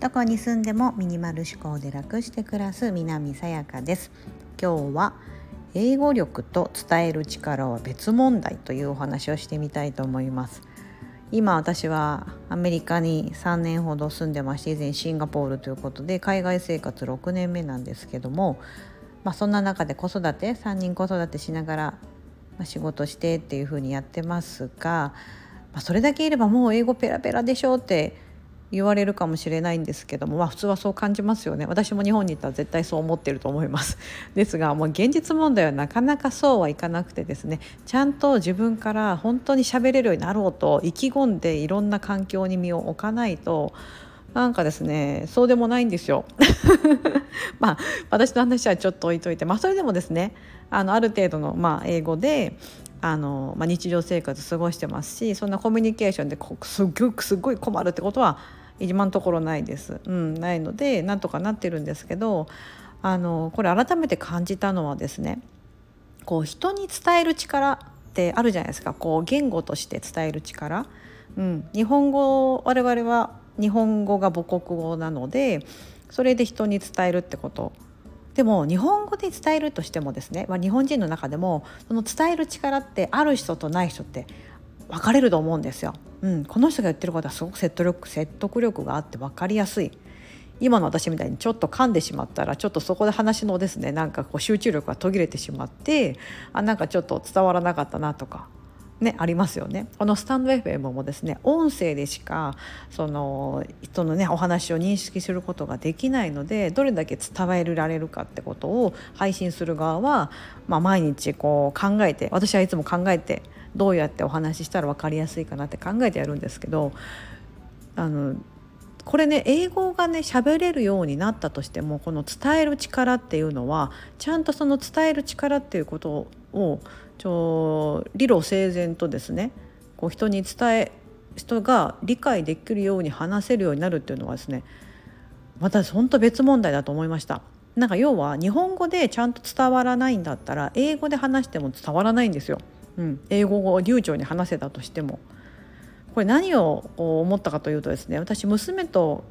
どこに住んでもミニマル思考で楽して暮らす南さやかです。今日は英語力と伝える力は別問題というお話をしてみたいと思います。今私はアメリカに3年ほど住んでまして以前シンガポールということで海外生活6年目なんですけども、まあ、そんな中で子育て3人子育てしながら仕事してっていうふうにやってますが、まあ、それだけいればもう英語ペラペラでしょって言われるかもしれないんですけども、まあ、普通はそう感じますよね私も日本に行ったら絶対そう思ってると思います ですがもう現実問題はなかなかそうはいかなくてですねちゃんと自分から本当に喋れるようになろうと意気込んでいろんな環境に身を置かないとなんかですねそうでもないんですよ。まあ私の話はちょっと置いといて、まあ、それでもですねあのある程度の、まあ、英語であの、まあ、日常生活過ごしてますしそんなコミュニケーションでこすっごくすごい困るってことは今のところないです、うん、ないのでなんとかなってるんですけどあのこれ改めて感じたのはですねこう人に伝える力ってあるじゃないですか。こう言語として伝える力、うん、日本語我々は日本語が母国語なのでそれで人に伝えるってこと。でも日本語で伝えるとしてもですね、まあ、日本人の中でもその伝える力ってある人とない人って分かれると思うんですよ。うん、この人が言ってることはすごく説得力説得力があって分かりやすい今の私みたいにちょっと噛んでしまったらちょっとそこで話のですねなんかこう集中力が途切れてしまってあなんかちょっと伝わらなかったなとかね、ありますよね。このスタンド FM もですね音声でしかその人のねお話を認識することができないのでどれだけ伝えられるかってことを配信する側は、まあ、毎日こう考えて私はいつも考えてどうやってお話ししたら分かりやすいかなって考えてやるんですけどあのこれね英語がね喋れるようになったとしてもこの伝える力っていうのはちゃんとその伝える力っていうことをちょ理路整然とですねこう人に伝え人が理解できるように話せるようになるっていうのはですねまた本当別問題だと思いました。なんか要は日本語でちゃんと伝わらないんだったら英語で話しても伝わらないんですよ。うん、英語を流暢に話せたとしてもこれ何を思ったかというとですね私娘と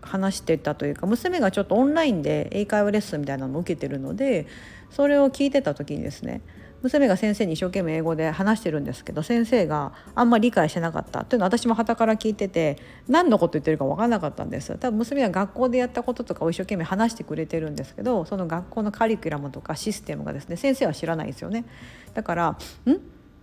話してたというか娘がちょっとオンラインで英会話レッスンみたいなのを受けてるのでそれを聞いてた時にですね娘が先生に一生懸命英語で話してるんですけど先生があんまり理解してなかったというのは私も傍から聞いてて何のこと言ってるか分からなかったんです。多分娘は学校でやったこととかを一生懸命話してくれてるんですけどその学校のカリキュラムとかシステムがですね先生は知らないですよね。だからん？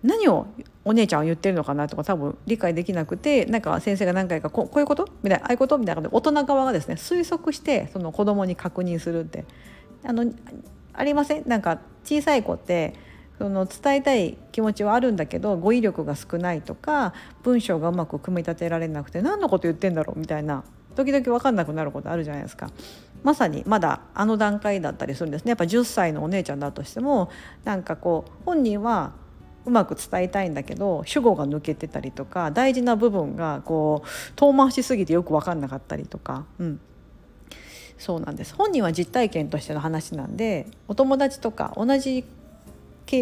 何をお姉ちゃんは言ってるのかなとか多分理解できなくてなんか先生が何回かここういうこと？みたいなああいうこと？みたいな大人側がですね推測してその子供に確認するって。あのありません？なんか小さい子ってその伝えたい気持ちはあるんだけど語彙力が少ないとか文章がうまく組み立てられなくて何のこと言ってんだろう？みたいな時々分かんなくなることあるじゃないですか。まさにまだあの段階だったりするんですね。やっぱ10歳のお姉ちゃんだとしてもなんかこう本人はうまく伝えたいんだけど主語が抜けてたりとか大事な部分がこう遠回しすぎてよく分かんなかったりとか、うん、そうなんです。本人は実体験としての話なんでお友達とか同じ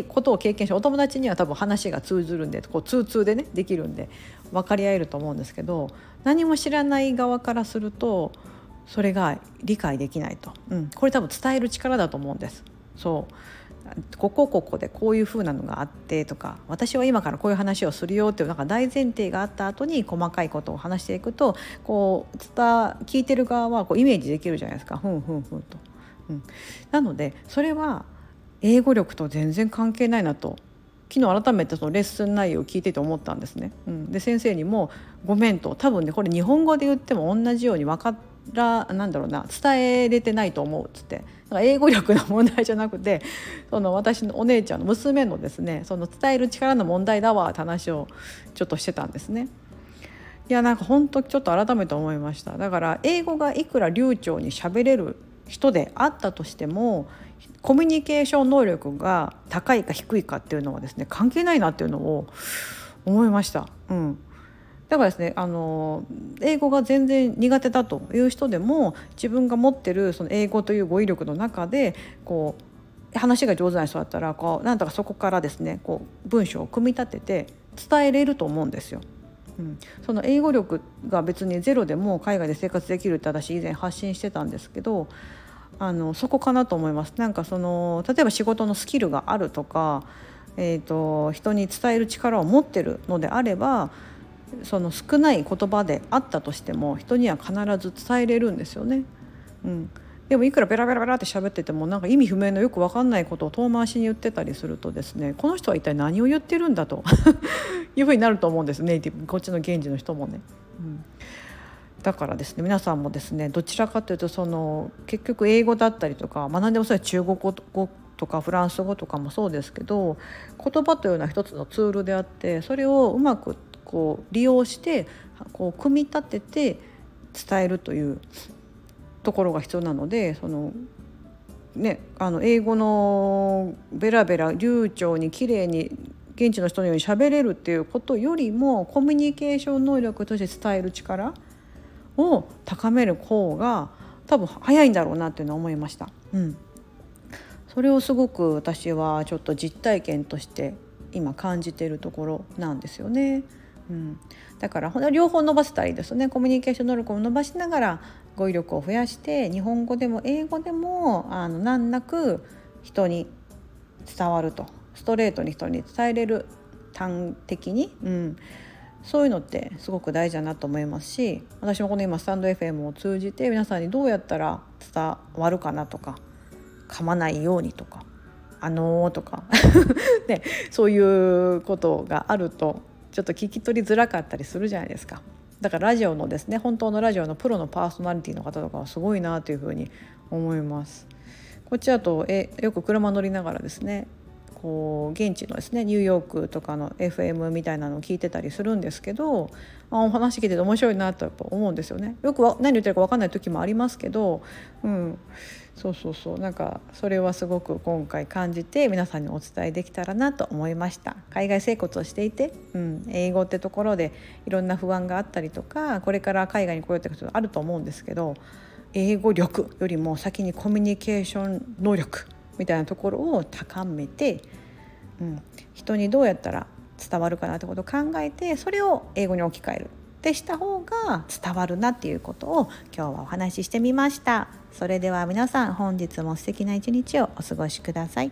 ことを経験してお友達には多分話が通ずるんでこう通通でねできるんで分かり合えると思うんですけど何も知らない側からするとそれが理解できないと、うん、これ多分伝える力だと思うんです。そう。ここここでこういう風なのがあってとか私は今からこういう話をするよっていうなんか大前提があった後に細かいことを話していくとこう伝聞いてる側はこうイメージできるじゃないですか。ふんふんふんと。うん、なのでそれは英語力と全然関係ないなと。昨日改めてそのレッスン内容を聞いてて思ったんですね。うん、で先生にも「ごめん」と。多分ねこれ日本語で言っても同じように分からなんだろうな伝えれてないと思うっつって英語力の問題じゃなくてその私のお姉ちゃんの娘のですねその伝える力の問題だわって話をちょっとしてたんですね。いやなんか本当ちょっと改めて思いましただから英語がいくら流暢に喋れる人であったとしてもコミュニケーション能力が高いか低いかっていうのはですね関係ないなっていうのを思いました。うんだからですねあの英語が全然苦手だという人でも自分が持ってるその英語という語彙力の中でこう話が上手な人だったらこうなんとかそこからですねこう文章を組み立てて伝えれると思うんですよ。うん、その英語力が別にゼロでも海外で生活できるって私以前発信してたんですけどあのそこかなと思います。なんかその例えば仕事のスキルがあるとか、えーと、人に伝える力を持ってるのであればその少ない言葉であったとしても人には必ず伝えれるんですよね。うん、でもいくらベラベラベラって喋っててもなんか意味不明のよく分かんないことを遠回しに言ってたりするとですねこの人は一体何を言ってるんだと いうふうになると思うんですネイティブこっちの現地の人もね。うんだからですね皆さんもですねどちらかというとその結局英語だったりとか学んでもそれは中国語とかフランス語とかもそうですけど言葉というのは一つのツールであってそれをうまくこう利用してこう組み立てて伝えるというところが必要なのでそのねあの英語のベラベラ流暢に綺麗に現地の人のように喋れるっていうことよりもコミュニケーション能力として伝える力を高める方が多分早いんだろうなっていうのは思いました。うん、それをすごく私はちょっと実体験として今感じているところなんですよね。うん、だから両方伸ばせたらいいですね。コミュニケーション能力を伸ばしながら語彙力を増やして日本語でも英語でもあの難なく人に伝わると。ストレートに人に伝えれる端的に、うん、そういうのってすごく大事だなと思いますし私もこの今スタンド FM を通じて皆さんにどうやったら伝わるかなとか噛まないようにとか「あのー」とか。ね、そういうことがあるとちょっと聞き取りづらかったりするじゃないですか。だからラジオのですね本当のラジオのプロのパーソナリティの方とかはすごいなというふうに思います。こっちだとえよく車乗りながらですねこう現地のですねニューヨークとかの FM みたいなのを聞いてたりするんですけどあお話聞いてて面白いなとやっぱ思うんですよね。よく何言ってるか分かんない時もありますけど、うん、そうそうそう。なんかそれはすごく今回感じて皆さんにお伝えできたらなと思いました。海外生活をしていて、うん、英語ってところでいろんな不安があったりとかこれから海外に来ようってことあると思うんですけど英語力よりも先にコミュニケーション能力みたいなところを高めて、うん、人にどうやったら伝わるかなってことを考えてそれを英語に置き換える。ってした方が伝わるなっていうことを今日はお話ししてみました。それでは皆さん本日も素敵な一日をお過ごしください。